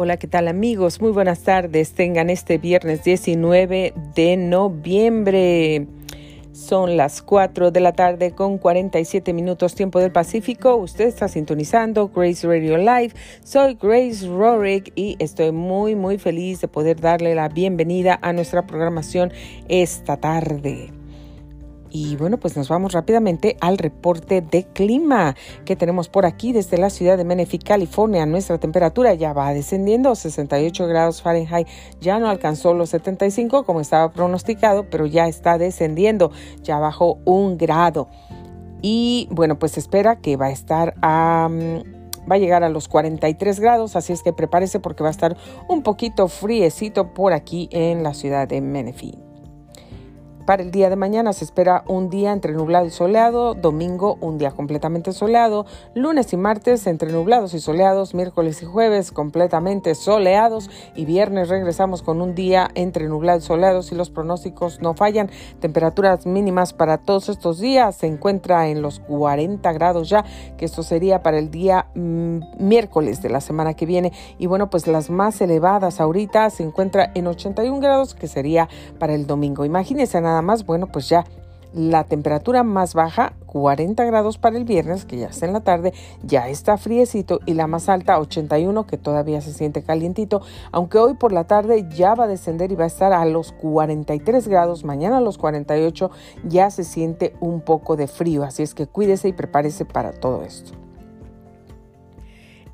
Hola, ¿qué tal amigos? Muy buenas tardes. Tengan este viernes 19 de noviembre. Son las 4 de la tarde con 47 minutos tiempo del Pacífico. Usted está sintonizando Grace Radio Live. Soy Grace Rorick y estoy muy muy feliz de poder darle la bienvenida a nuestra programación esta tarde. Y bueno, pues nos vamos rápidamente al reporte de clima que tenemos por aquí desde la ciudad de Menifee, California. Nuestra temperatura ya va descendiendo, 68 grados Fahrenheit. Ya no alcanzó los 75 como estaba pronosticado, pero ya está descendiendo, ya bajó un grado. Y bueno, pues espera que va a estar a... va a llegar a los 43 grados, así es que prepárese porque va a estar un poquito friecito por aquí en la ciudad de Menifee. Para el día de mañana se espera un día entre nublado y soleado, domingo un día completamente soleado, lunes y martes entre nublados y soleados, miércoles y jueves completamente soleados y viernes regresamos con un día entre nublados y soleados y los pronósticos no fallan. Temperaturas mínimas para todos estos días se encuentra en los 40 grados ya, que esto sería para el día mm, miércoles de la semana que viene y bueno, pues las más elevadas ahorita se encuentra en 81 grados que sería para el domingo. Imagínense nada más, bueno, pues ya la temperatura más baja, 40 grados para el viernes, que ya está en la tarde, ya está friecito, y la más alta, 81, que todavía se siente calientito, aunque hoy por la tarde ya va a descender y va a estar a los 43 grados, mañana a los 48 ya se siente un poco de frío, así es que cuídese y prepárese para todo esto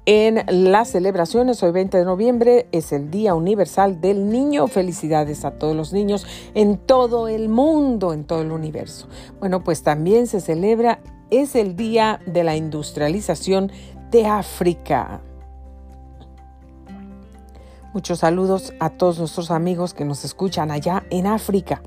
en las celebraciones. Hoy 20 de noviembre es el Día Universal del Niño. Felicidades a todos los niños en todo el mundo, en todo el universo. Bueno, pues también se celebra, es el Día de la Industrialización de África. Muchos saludos a todos nuestros amigos que nos escuchan allá en África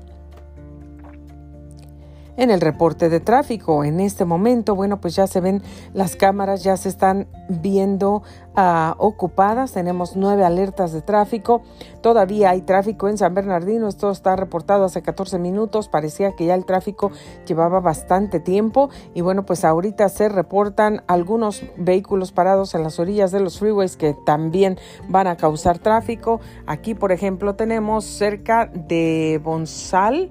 en el reporte de tráfico. En este momento, bueno, pues ya se ven las cámaras, ya se están viendo uh, ocupadas. Tenemos nueve alertas de tráfico. Todavía hay tráfico en San Bernardino. Esto está reportado hace 14 minutos. Parecía que ya el tráfico llevaba bastante tiempo. Y bueno, pues ahorita se reportan algunos vehículos parados en las orillas de los freeways que también van a causar tráfico. Aquí, por ejemplo, tenemos cerca de Bonsal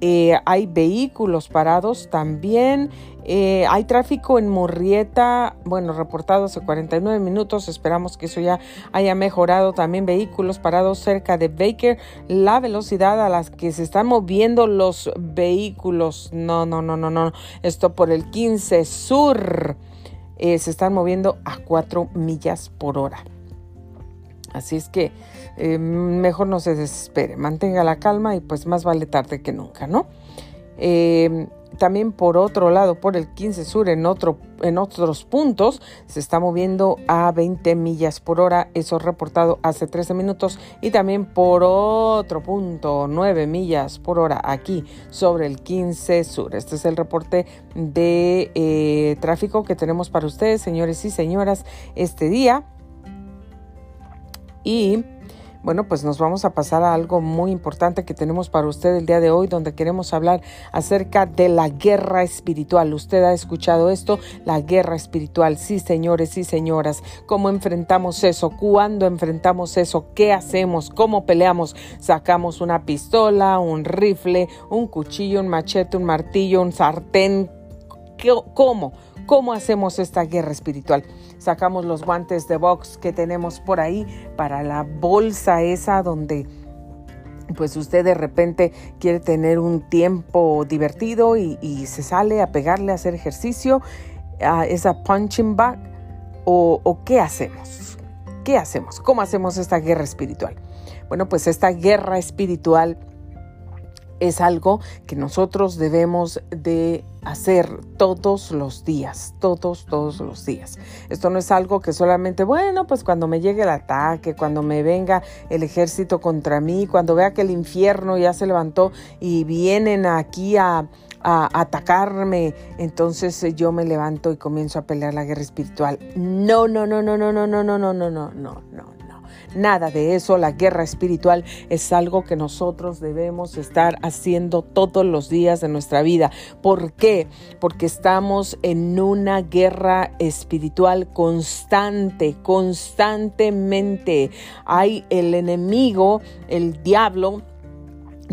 eh, hay vehículos parados también. Eh, hay tráfico en Murrieta, bueno, reportado hace 49 minutos. Esperamos que eso ya haya mejorado. También vehículos parados cerca de Baker. La velocidad a la que se están moviendo los vehículos. No, no, no, no, no. Esto por el 15 Sur. Eh, se están moviendo a 4 millas por hora. Así es que eh, mejor no se desespere, mantenga la calma y pues más vale tarde que nunca, ¿no? Eh, también por otro lado, por el 15 Sur, en, otro, en otros puntos, se está moviendo a 20 millas por hora, eso reportado hace 13 minutos, y también por otro punto, 9 millas por hora aquí sobre el 15 Sur. Este es el reporte de eh, tráfico que tenemos para ustedes, señores y señoras, este día. Y bueno, pues nos vamos a pasar a algo muy importante que tenemos para usted el día de hoy, donde queremos hablar acerca de la guerra espiritual. Usted ha escuchado esto, la guerra espiritual. Sí, señores y señoras, ¿cómo enfrentamos eso? ¿Cuándo enfrentamos eso? ¿Qué hacemos? ¿Cómo peleamos? ¿Sacamos una pistola, un rifle, un cuchillo, un machete, un martillo, un sartén? ¿Cómo? ¿Cómo hacemos esta guerra espiritual? Sacamos los guantes de box que tenemos por ahí para la bolsa esa donde pues usted de repente quiere tener un tiempo divertido y, se sale a pegarle a hacer ejercicio, a esa punching bag, o, o qué hacemos? ¿Qué hacemos? ¿Cómo hacemos esta guerra espiritual? Bueno, pues esta guerra espiritual es algo que nosotros debemos de hacer todos los días, todos, todos los días. Esto no es algo que solamente, bueno, pues cuando me llegue el ataque, cuando me venga el ejército contra mí, cuando vea que el infierno ya se levantó y vienen aquí a, atacarme, entonces yo me levanto y comienzo a pelear la guerra espiritual. No, no, no, no, no, no, no, no, no, no, no, no, no. Nada de eso. La guerra espiritual es algo que nosotros debemos estar haciendo todos los días de nuestra vida. ¿Por qué? Porque estamos en una guerra espiritual constante, constantemente. Hay el enemigo, el diablo,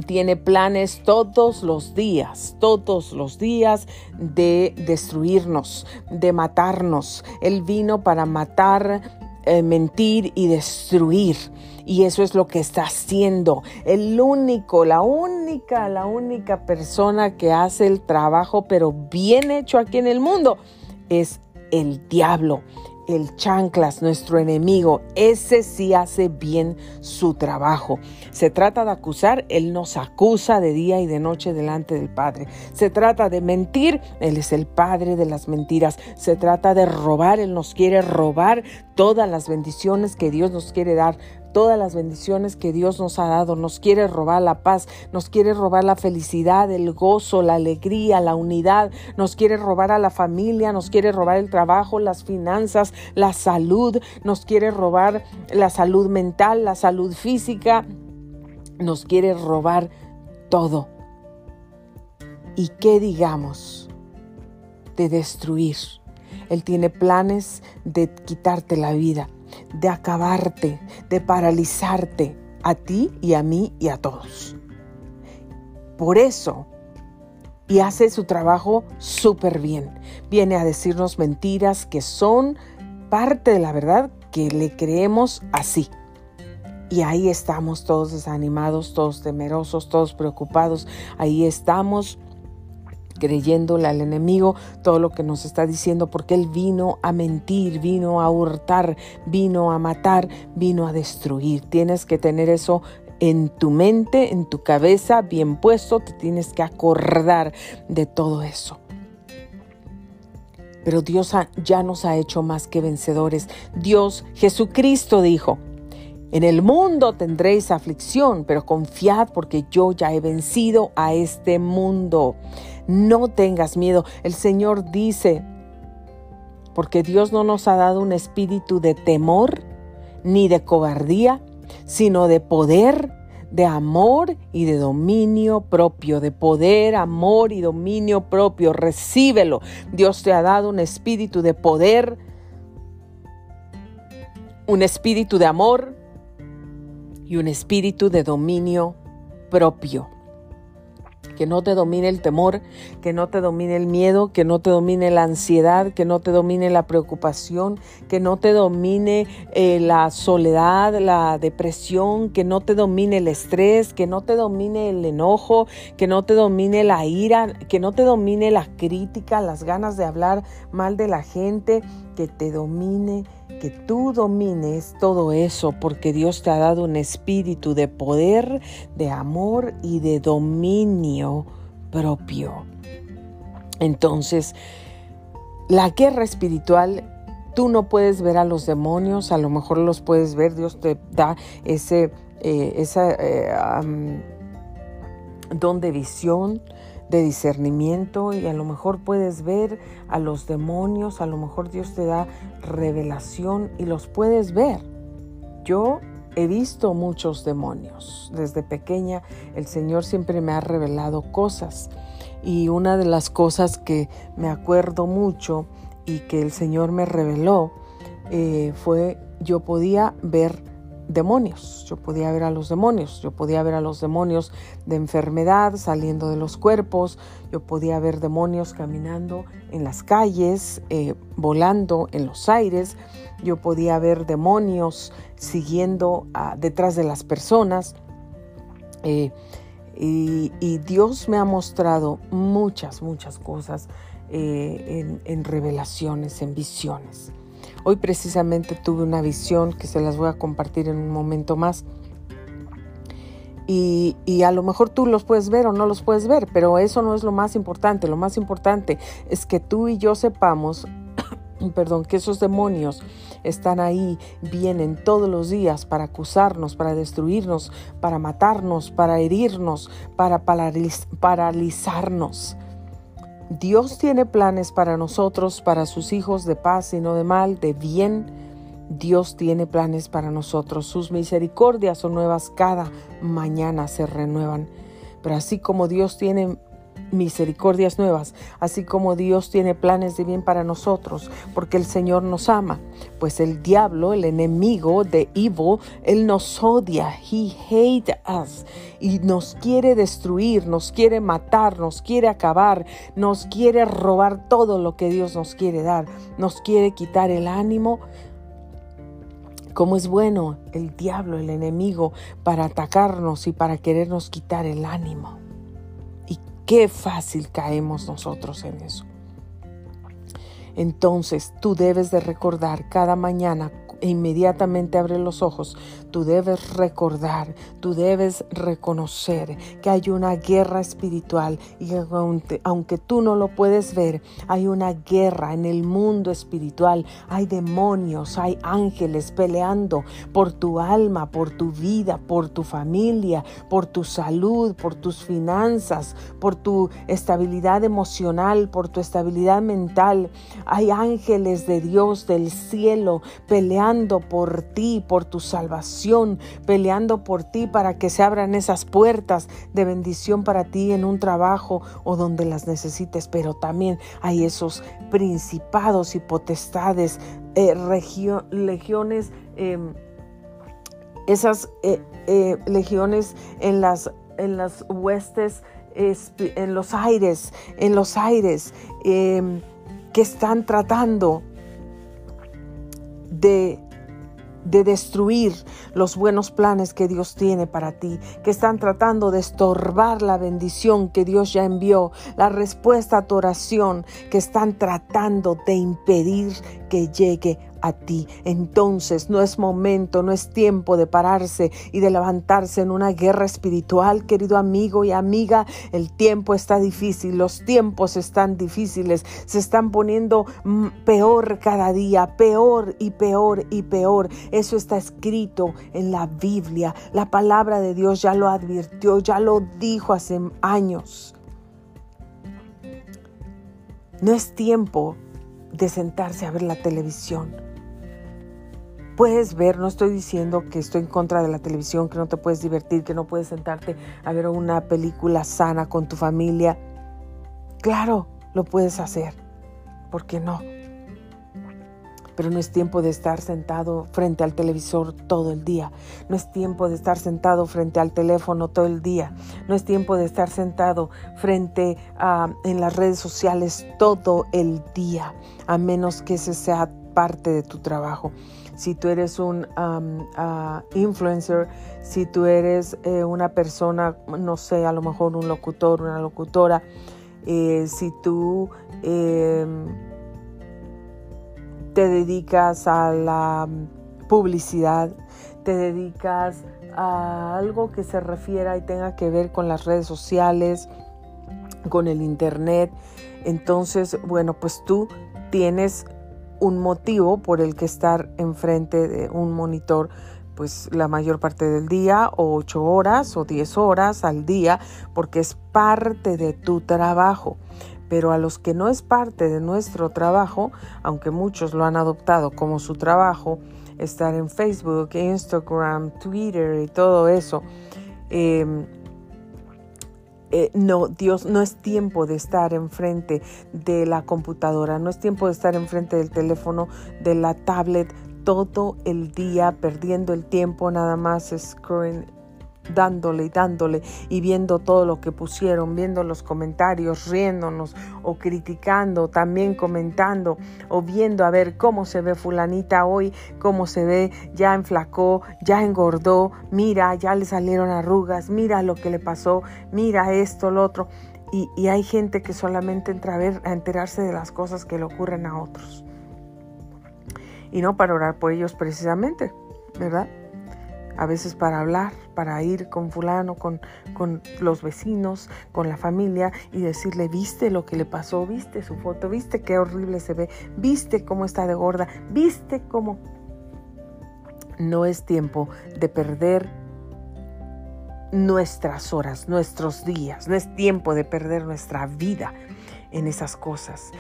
tiene planes todos los días, todos los días de destruirnos, de matarnos. Él vino para matar, eh, mentir y destruir. Y eso es lo que está haciendo. El único, la única, la única persona que hace el trabajo, pero bien hecho aquí en el mundo, es el diablo el chanclas, nuestro enemigo, ese sí hace bien su trabajo. Se trata de acusar, Él nos acusa de día y de noche delante del Padre. Se trata de mentir, Él es el Padre de las mentiras. Se trata de robar, Él nos quiere robar todas las bendiciones que Dios nos quiere dar todas las bendiciones que Dios nos ha dado. Nos quiere robar la paz, nos quiere robar la felicidad, el gozo, la alegría, la unidad, nos quiere robar a la familia, nos quiere robar el trabajo, las finanzas, la salud, nos quiere robar la salud mental, la salud física, nos quiere robar todo. ¿Y qué digamos de destruir? Él tiene planes de quitarte la vida de acabarte, de paralizarte a ti y a mí y a todos. Por eso, y hace su trabajo súper bien. Viene a decirnos mentiras que son parte de la verdad que le creemos así. Y ahí estamos todos desanimados, todos temerosos, todos preocupados. Ahí estamos creyéndole al enemigo todo lo que nos está diciendo, porque Él vino a mentir, vino a hurtar, vino a matar, vino a destruir. Tienes que tener eso en tu mente, en tu cabeza, bien puesto, te tienes que acordar de todo eso. Pero Dios ya nos ha hecho más que vencedores. Dios, Jesucristo dijo, en el mundo tendréis aflicción, pero confiad porque yo ya he vencido a este mundo. No tengas miedo. El Señor dice, porque Dios no nos ha dado un espíritu de temor ni de cobardía, sino de poder, de amor y de dominio propio, de poder, amor y dominio propio. Recíbelo. Dios te ha dado un espíritu de poder, un espíritu de amor y un espíritu de dominio propio que no te domine el temor, que no te domine el miedo, que no te domine la ansiedad, que no te domine la preocupación, que no te domine eh, la soledad, la depresión, que no te domine el estrés, que no te domine el enojo, que no te domine la ira, que no te domine la crítica, las ganas de hablar mal de la gente, que te domine que tú domines todo eso porque Dios te ha dado un espíritu de poder, de amor y de dominio propio. Entonces, la guerra espiritual, tú no puedes ver a los demonios, a lo mejor los puedes ver, Dios te da ese eh, eh, don de visión, de discernimiento y a lo mejor puedes ver a los demonios, a lo mejor Dios te da revelación y los puedes ver. Yo he visto muchos demonios. Desde pequeña el Señor siempre me ha revelado cosas y una de las cosas que me acuerdo mucho y que el Señor me reveló eh, fue yo podía ver demonios. Yo podía ver a los demonios, yo podía ver a los demonios de enfermedad saliendo de los cuerpos, yo podía ver demonios caminando en las calles, eh, volando en los aires, yo podía ver demonios siguiendo detrás de las personas. Eh, y, Dios me ha mostrado muchas, muchas cosas eh, en revelaciones, en visiones. Hoy precisamente tuve una visión que se las voy a compartir en un momento más. Y, a lo mejor tú los puedes ver o no los puedes ver, pero eso no es lo más importante. Lo más importante es que tú y yo sepamos, perdón, que esos demonios están ahí, vienen todos los días para acusarnos, para destruirnos, para matarnos, para herirnos, para paralizarnos. Dios tiene planes para nosotros, para sus hijos de paz y no de mal, de bien, Dios tiene planes para nosotros. Sus misericordias son nuevas cada mañana, se renuevan. Pero así como Dios tiene misericordias nuevas, así como Dios tiene planes de bien para nosotros, porque el Señor nos ama. Pues el diablo, el enemigo de evil, él nos odia, he hate us y nos quiere destruir, nos quiere matar, nos quiere acabar, nos quiere robar todo lo que Dios nos quiere dar, nos quiere quitar el ánimo. Cómo es bueno el diablo, el enemigo, para atacarnos y para querernos quitar el ánimo. Qué fácil caemos nosotros en eso. Entonces tú debes de recordar cada mañana e inmediatamente abre los ojos, tú debes recordar, tú debes reconocer que hay una guerra espiritual y aunque, aunque, tú no lo puedes ver, hay una guerra en el mundo espiritual, hay demonios, hay ángeles peleando por tu alma, por tu vida, por tu familia, por tu salud, por tus finanzas, por tu estabilidad emocional, por tu estabilidad mental. Hay ángeles de Dios del cielo peleando por ti, por tu salvación, peleando por ti para que se abran esas puertas de bendición para ti en un trabajo o donde las necesites. Pero también hay esos principados y potestades, eh, legiones, em, esas eh, eh, legiones en las, en las huestes, en los aires, en los aires, em, que están tratando de, de destruir los buenos planes que Dios tiene para ti, que están tratando de estorbar la bendición que Dios ya envió, la respuesta a tu oración, que están tratando de impedir llegue a ti. Entonces no es momento, no es tiempo de pararse y de levantarse en una guerra espiritual, querido amigo y amiga. El tiempo está difícil, los tiempos están difíciles, se están poniendo mm, peor cada día, peor y peor y peor. Eso está escrito en la Biblia. La palabra de Dios ya lo advirtió, ya lo dijo hace años. No es tiempo de sentarse a ver la televisión. Puedes ver, no estoy diciendo que estoy en contra de la televisión, que no te puedes divertir, que no puedes sentarte a ver una película sana con tu familia. Claro, lo puedes hacer. ¿Por qué no? Pero no es tiempo de estar sentado frente al televisor todo el día. No es tiempo de estar sentado frente al teléfono todo el día. No es tiempo de estar sentado frente a en las redes sociales todo el día, a menos que ese sea parte de tu trabajo si tú eres un ah, influencer, si tú eres eh, una persona, no sé, a lo mejor un locutor, una locutora, eh, si tú em, te dedicas a la publicidad, te dedicas a algo que se refiera y tenga que ver con las redes sociales, con el internet, entonces, bueno, pues tú tienes un motivo por el que estar enfrente de un monitor pues la mayor parte del día o ocho horas o diez horas al día porque es parte de tu trabajo. Pero a los que no es parte de nuestro trabajo, aunque muchos lo han adoptado como su trabajo, estar en Facebook, Instagram, Twitter y todo eso, eh, eh, no, Dios, no es tiempo de estar enfrente de la computadora, no es tiempo de estar enfrente del teléfono, de la tablet, todo el día perdiendo el tiempo nada más scrolling, dándole y dándole y viendo todo lo que pusieron, viendo los comentarios, riéndonos o criticando, también comentando o viendo a ver cómo se ve fulanita hoy, cómo se ve, ya enflacó, ya engordó, mira, ya le salieron arrugas, mira lo que le pasó, mira esto, lo otro. Y, y hay gente que solamente entra a ver, a enterarse de las cosas que le ocurren a otros. Y no para orar por ellos precisamente, ¿verdad? a veces para hablar, para ir con fulano, con, con, los vecinos, con la familia y decirle, viste lo que le pasó, viste su foto, viste qué horrible se ve, viste cómo está de gorda, viste cómo... No es tiempo de perder nuestras horas, nuestros días, no es tiempo de perder nuestra vida en esas cosas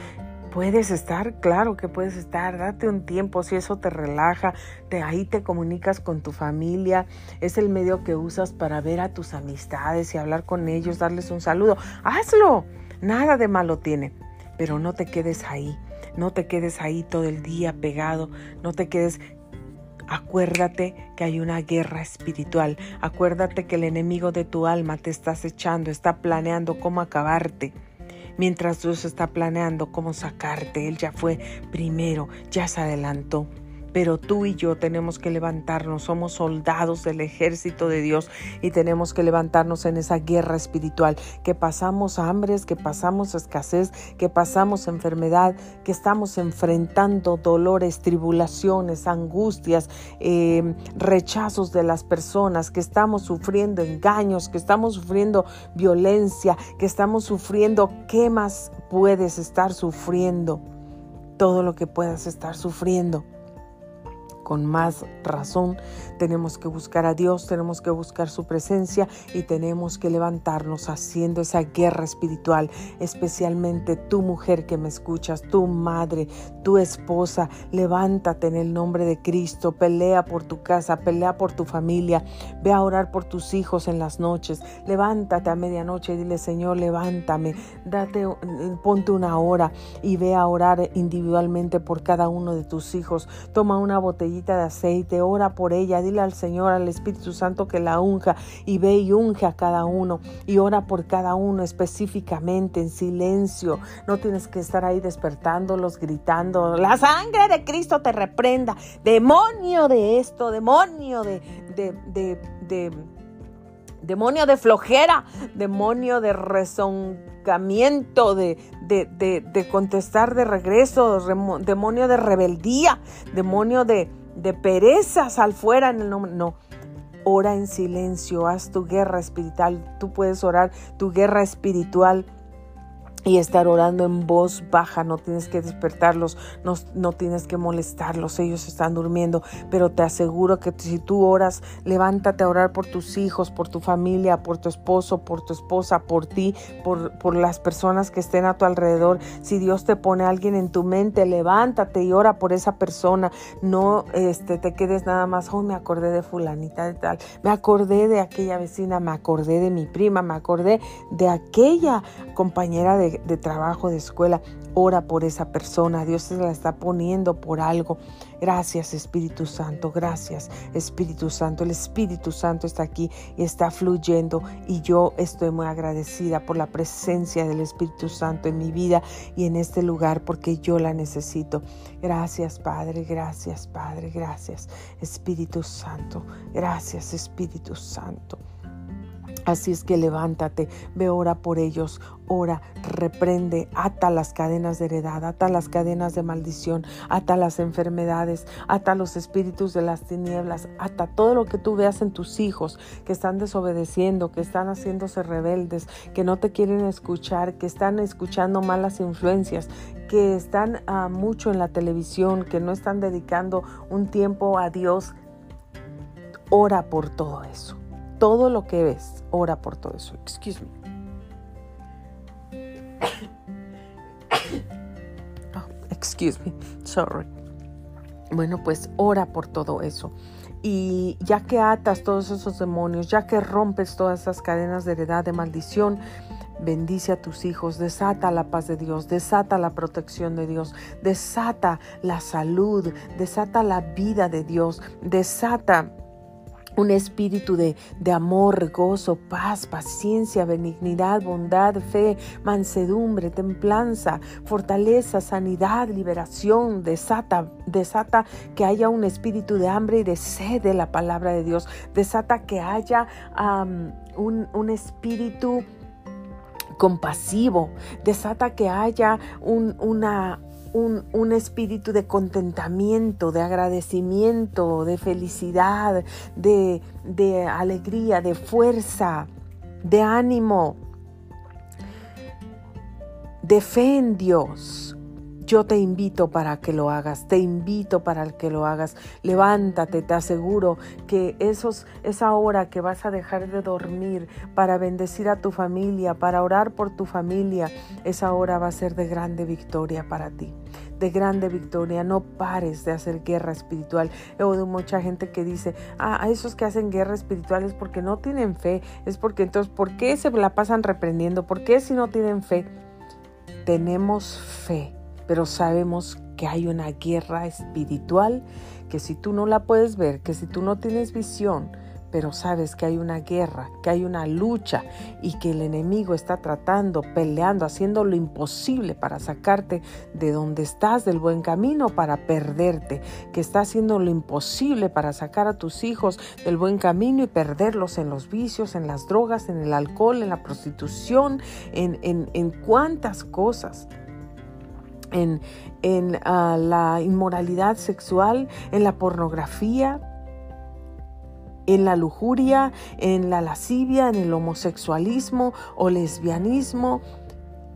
Puedes estar, claro que puedes estar, date un tiempo, si eso te relaja, de ahí te comunicas con tu familia, es el medio que usas para ver a tus amistades y hablar con ellos, darles un saludo, hazlo, nada de malo tiene, pero no te quedes ahí, no te quedes ahí todo el día pegado, no te quedes Acuérdate que hay una guerra espiritual. Acuérdate que el enemigo de tu alma te está acechando, está planeando cómo acabarte. Mientras Dios está planeando cómo sacarte, Él ya fue primero, ya se adelantó pero tú y yo tenemos que levantarnos, somos soldados del ejército de Dios y tenemos que levantarnos en esa guerra espiritual, que pasamos hambres, que pasamos escasez, que pasamos enfermedad, que estamos enfrentando dolores, tribulaciones, angustias, eh, rechazos de las personas, que estamos sufriendo engaños, que estamos sufriendo violencia, que estamos sufriendo, ¿qué más puedes estar sufriendo? Todo lo que puedas estar sufriendo con más razón. Tenemos que buscar a Dios, tenemos que buscar su presencia y tenemos que levantarnos haciendo esa guerra espiritual, especialmente tu mujer que me escuchas, tu madre, tu esposa, levántate en el nombre de Cristo, pelea por tu casa, pelea por tu familia, ve a orar por tus hijos en las noches, levántate a medianoche y dile, Señor, levántame, date, ponte una hora y ve a orar individualmente por cada uno de tus hijos, toma una botella de aceite, ora por ella, dile al Señor, al Espíritu Santo que la unja y ve y unge a cada uno y ora por cada uno específicamente en silencio. No tienes que estar ahí despertándolos, gritando, la sangre de Cristo te reprenda, demonio de esto, demonio de, de, de, de demonio de flojera, demonio de rezoncamiento, de, de, de, contestar de regreso, demonio de rebeldía, demonio de, de perezas al fuera en el nombre. No. Ora en silencio, haz tu guerra espiritual. Tú puedes orar tu guerra espiritual y estar orando en voz baja, no tienes que despertarlos, no, no, tienes que molestarlos, ellos están durmiendo, pero te aseguro que si tú oras, levántate a orar por tus hijos, por tu familia, por tu esposo, por tu esposa, por ti, por, por las personas que estén a tu alrededor. Si Dios te pone alguien en tu mente, levántate y ora por esa persona, no este, te quedes nada más, oh, me acordé de fulanita de tal, me acordé de aquella vecina, me acordé de mi prima, me acordé de aquella compañera de de, trabajo, de escuela, ora por esa persona. Dios se la está poniendo por algo. Gracias Espíritu Santo, gracias Espíritu Santo. El Espíritu Santo está aquí y está fluyendo y yo estoy muy agradecida por la presencia del Espíritu Santo en mi vida y en este lugar porque yo la necesito. Gracias Padre, gracias Padre, gracias Espíritu Santo. Gracias Espíritu Santo. Así es que levántate, ve ora por ellos, ora, reprende, ata las cadenas de heredad, ata las cadenas de maldición, ata las enfermedades, ata los espíritus de las tinieblas, ata todo lo que tú veas en tus hijos que están desobedeciendo, que están haciéndose rebeldes, que no te quieren escuchar, que están escuchando malas influencias, que están ah, mucho en la televisión, que no están dedicando un tiempo a Dios. Ora por todo eso todo lo que ves, ora por todo eso. Excuse me. Oh, excuse me, sorry. Bueno, pues ora por todo eso. Y ya que atas todos esos demonios, ya que rompes todas esas cadenas de heredad, de maldición, bendice a tus hijos, desata la paz de Dios, desata la protección de Dios, desata la salud, desata la vida de Dios, desata un espíritu de, amor, gozo, paz, paciencia, benignidad, bondad, fe, mansedumbre, templanza, fortaleza, sanidad, liberación, desata, desata que haya un espíritu de hambre y de sed de la palabra de Dios, desata que haya un, un espíritu compasivo, desata que haya un, una, un, espíritu de contentamiento, de agradecimiento, de felicidad, de, de alegría, de fuerza, de ánimo, de Dios, yo te invito para que lo hagas, te invito para que lo hagas. Levántate, te aseguro que esa hora que vas a dejar de dormir para bendecir a tu familia, para orar por tu familia, esa hora va a ser de grande victoria para ti de grande victoria. No pares de hacer guerra espiritual. He oído mucha gente que dice, ah, a esos que hacen guerra espiritual es porque no tienen fe. Es porque entonces, ¿por qué se la pasan reprendiendo? ¿Por qué si no tienen fe? Tenemos fe pero sabemos que hay una guerra espiritual que si tú no la puedes ver, que si tú no tienes visión, pero sabes que hay una guerra, que hay una lucha y que el enemigo está tratando, peleando, haciendo lo imposible para sacarte de donde estás del buen camino, para perderte, que está haciendo lo imposible para sacar a tus hijos del buen camino y perderlos en los vicios, en las drogas, en el alcohol, en la prostitución, en, en, en cuántas cosas en, ah, la inmoralidad sexual, en la pornografía, en la lujuria, en la lascivia, en el homosexualismo o lesbianismo.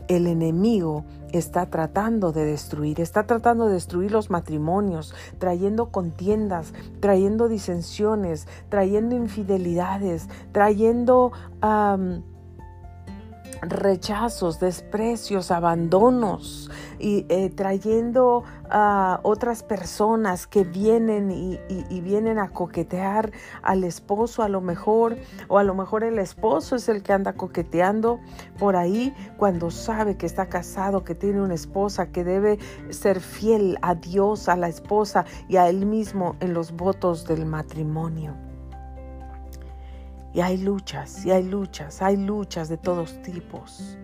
El enemigo está tratando de destruir, está tratando de destruir los matrimonios, trayendo contiendas, trayendo disensiones, trayendo infidelidades, trayendo rechazos, desprecios, abandonos y eh, trayendo a otras personas que vienen y, y, vienen a coquetear al esposo a lo mejor o a lo mejor el esposo es el que anda coqueteando por ahí cuando sabe que está casado, que tiene una esposa, que debe ser fiel a Dios, a la esposa y a él mismo en los votos del matrimonio. Y hay luchas, y hay luchas, hay luchas de todos tipos.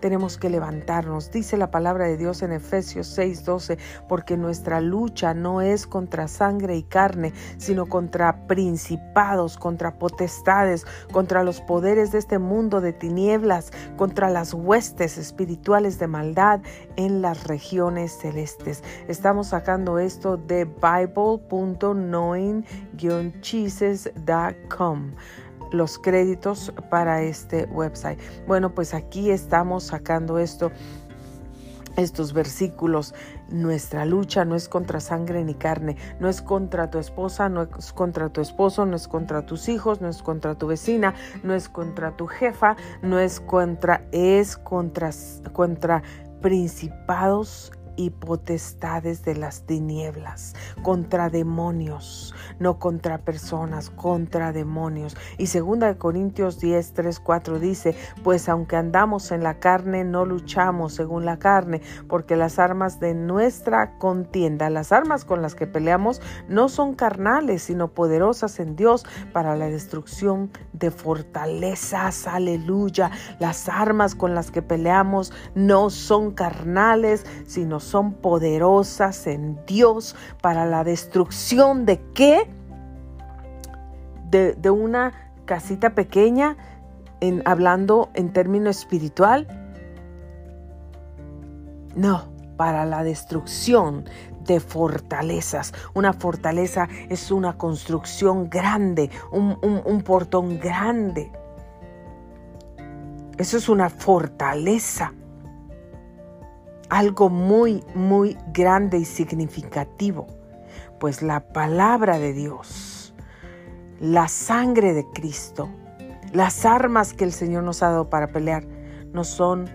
Tenemos que levantarnos, dice la palabra de Dios en Efesios 6:12, porque nuestra lucha no es contra sangre y carne, sino contra principados, contra potestades, contra los poderes de este mundo de tinieblas, contra las huestes espirituales de maldad en las regiones celestes. Estamos sacando esto de bible.knowing-cheeses.com los créditos para este website. Bueno, pues aquí estamos sacando esto estos versículos. Nuestra lucha no es contra sangre ni carne, no es contra tu esposa, no es contra tu esposo, no es contra tus hijos, no es contra tu vecina, no es contra tu jefa, no es contra, es contra, contra principados y potestades de las tinieblas, contra demonios, no contra personas, contra demonios. Y segunda de Corintios 10, 3, 4 dice, pues aunque andamos en la carne, no luchamos según la carne, porque las armas de nuestra contienda, las armas con las que peleamos, no son carnales, sino poderosas en Dios para la destrucción de fortalezas. Aleluya. Las armas con las que peleamos no son carnales, sino son poderosas en Dios para la destrucción de qué? De, una casita pequeña, en, hablando en término espiritual. No, para la destrucción de fortalezas. Una fortaleza es una construcción grande, un, un, portón grande. Eso es una fortaleza algo muy, muy grande y significativo, pues la palabra de Dios, la sangre de Cristo, las armas que el Señor nos ha dado para pelear, no son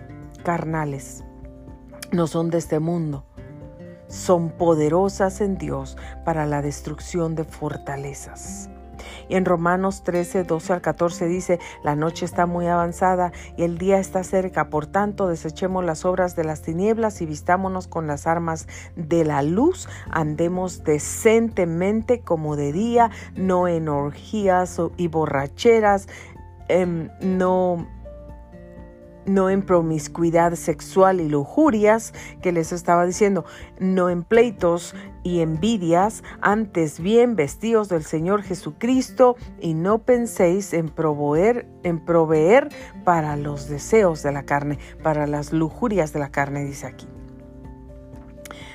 carnales, no son de este mundo, son poderosas en Dios para la destrucción de fortalezas. Y en Romanos 13, 12 al 14 dice, la noche está muy avanzada y el día está cerca, por tanto desechemos las obras de las tinieblas y vistámonos con las armas de la luz, andemos decentemente como de día, no en orgías y borracheras, em, no no en promiscuidad sexual y lujurias, que les estaba diciendo, no en pleitos y envidias, antes bien vestidos del Señor Jesucristo y no penséis en proveer, en proveer para los deseos de la carne, para las lujurias de la carne, dice aquí.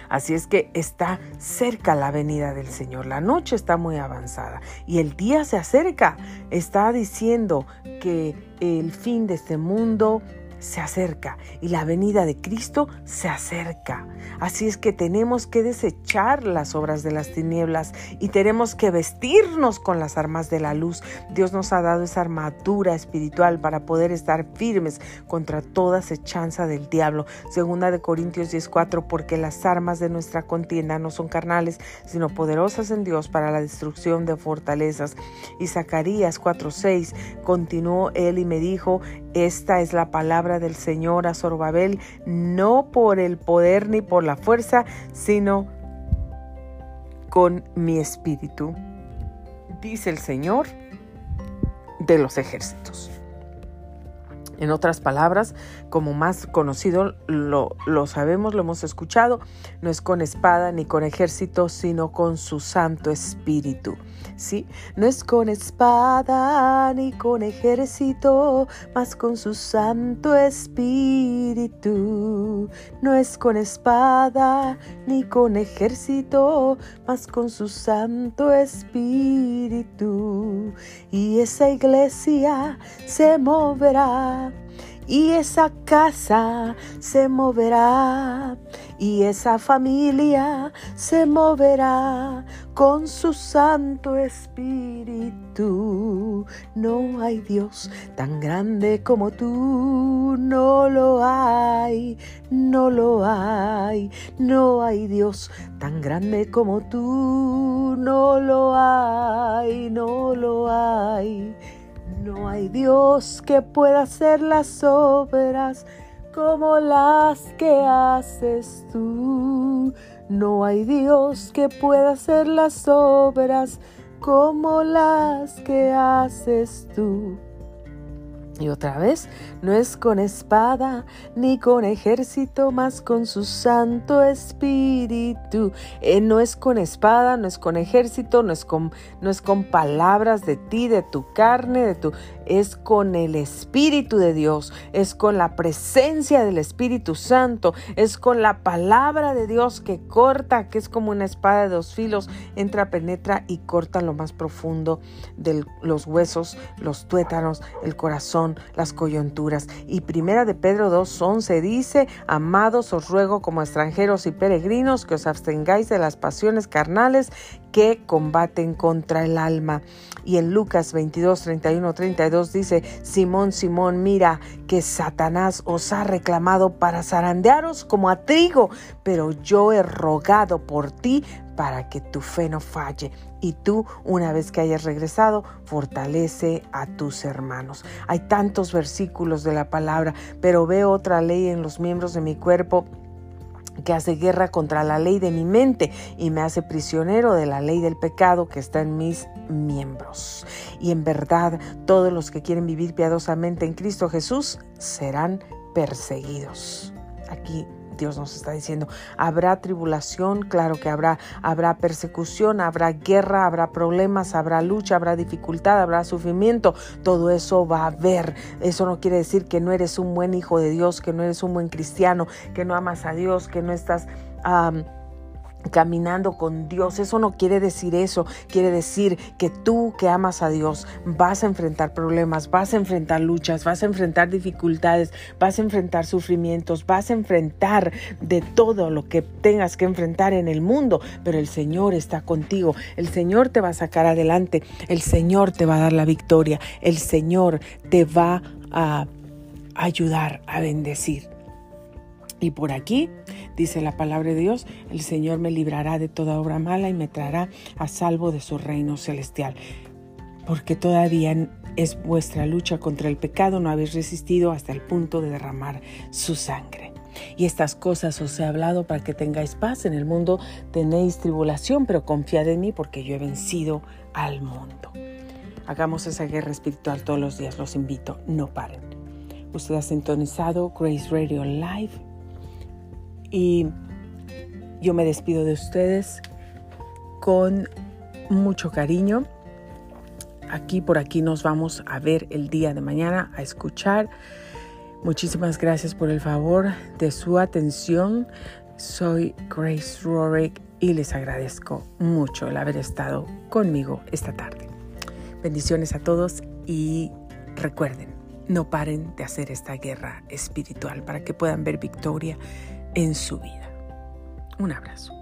Así es que está cerca la venida del Señor. La noche está muy avanzada y el día se acerca. Está diciendo que el fin de este mundo se acerca y la venida de Cristo se acerca. Así es que tenemos que desechar las obras de las tinieblas y tenemos que vestirnos con las armas de la luz. Dios nos ha dado esa armadura espiritual para poder estar firmes contra toda acechanza del diablo. Segunda de Corintios 10:4, porque las armas de nuestra contienda no son carnales, sino poderosas en Dios para la destrucción de fortalezas. Y Zacarías 4:6 continuó él y me dijo, esta es la palabra del Señor a Zorobabel, no por el poder ni por la fuerza, sino con mi espíritu, dice el Señor de los ejércitos. En otras palabras, como más conocido lo, lo, sabemos, lo hemos escuchado, no es con espada ni con ejército, sino con su Santo Espíritu. ¿sí? No es con espada ni con ejército, mas con su Santo Espíritu. No es con espada ni con ejército, mas con su Santo Espíritu. Y esa iglesia se moverá y esa casa se moverá y esa familia se moverá con su Santo Espíritu. No hay Dios tan grande como tú, no lo hay, no lo hay, no hay Dios tan grande como tú, no lo hay, no lo hay. No hay Dios que pueda hacer las obras como las que haces tú. No hay Dios que pueda hacer las obras como las que haces tú. Y otra vez, no es con espada ni con ejército, más con su Santo Espíritu. Eh, no es con espada, no es con ejército, no es con, no es con palabras de ti, de tu carne, de tu es con el Espíritu de Dios, es con la presencia del Espíritu Santo, es con la palabra de Dios que corta, que es como una espada de dos filos, entra, penetra y corta lo más profundo de los huesos, los tuétanos, el corazón, las coyunturas. Y primera de Pedro 2.11 dice, amados os ruego como extranjeros y peregrinos que os abstengáis de las pasiones carnales que combaten contra el alma. Y en Lucas 22, 31, 32 dice, Simón, Simón, mira que Satanás os ha reclamado para zarandearos como a trigo, pero yo he rogado por ti para que tu fe no falle. Y tú, una vez que hayas regresado, fortalece a tus hermanos. Hay tantos versículos de la palabra, pero veo otra ley en los miembros de mi cuerpo que hace guerra contra la ley de mi mente y me hace prisionero de la ley del pecado que está en mis miembros. Y en verdad, todos los que quieren vivir piadosamente en Cristo Jesús serán perseguidos. Aquí Dios nos está diciendo, habrá tribulación, claro que habrá, habrá persecución, habrá guerra, habrá problemas, habrá lucha, habrá dificultad, habrá sufrimiento, todo eso va a haber. Eso no quiere decir que no eres un buen hijo de Dios, que no eres un buen cristiano, que no amas a Dios, que no estás caminando con Dios. Eso no quiere decir eso, quiere decir que tú que amas a Dios vas a enfrentar problemas, vas a enfrentar luchas, vas a enfrentar dificultades, vas a enfrentar sufrimientos, vas a enfrentar de todo lo que tengas que enfrentar en el mundo, pero el Señor está contigo, el Señor te va a sacar adelante, el Señor te va a dar la victoria, el Señor te va a ayudar a bendecir. Y por aquí, dice la palabra de Dios, el Señor me librará de toda obra mala y me traerá a salvo de su reino celestial. Porque todavía es vuestra lucha contra el pecado, no habéis resistido hasta el punto de derramar su sangre. Y estas cosas os he hablado para que tengáis paz. En el mundo tenéis tribulación, pero confiad en mí porque yo he vencido al mundo. Hagamos esa guerra espiritual todos los días, los invito, no paren. Usted ha sintonizado Grace Radio Live y yo me despido de ustedes con mucho cariño. Aquí por aquí nos vamos a ver el día de mañana, a escuchar. Muchísimas gracias por el favor de su atención. Soy Grace Rorick y les agradezco mucho el haber estado conmigo esta tarde. Bendiciones a todos y recuerden, no paren de hacer esta guerra espiritual para que puedan ver victoria en su vida. Un abrazo.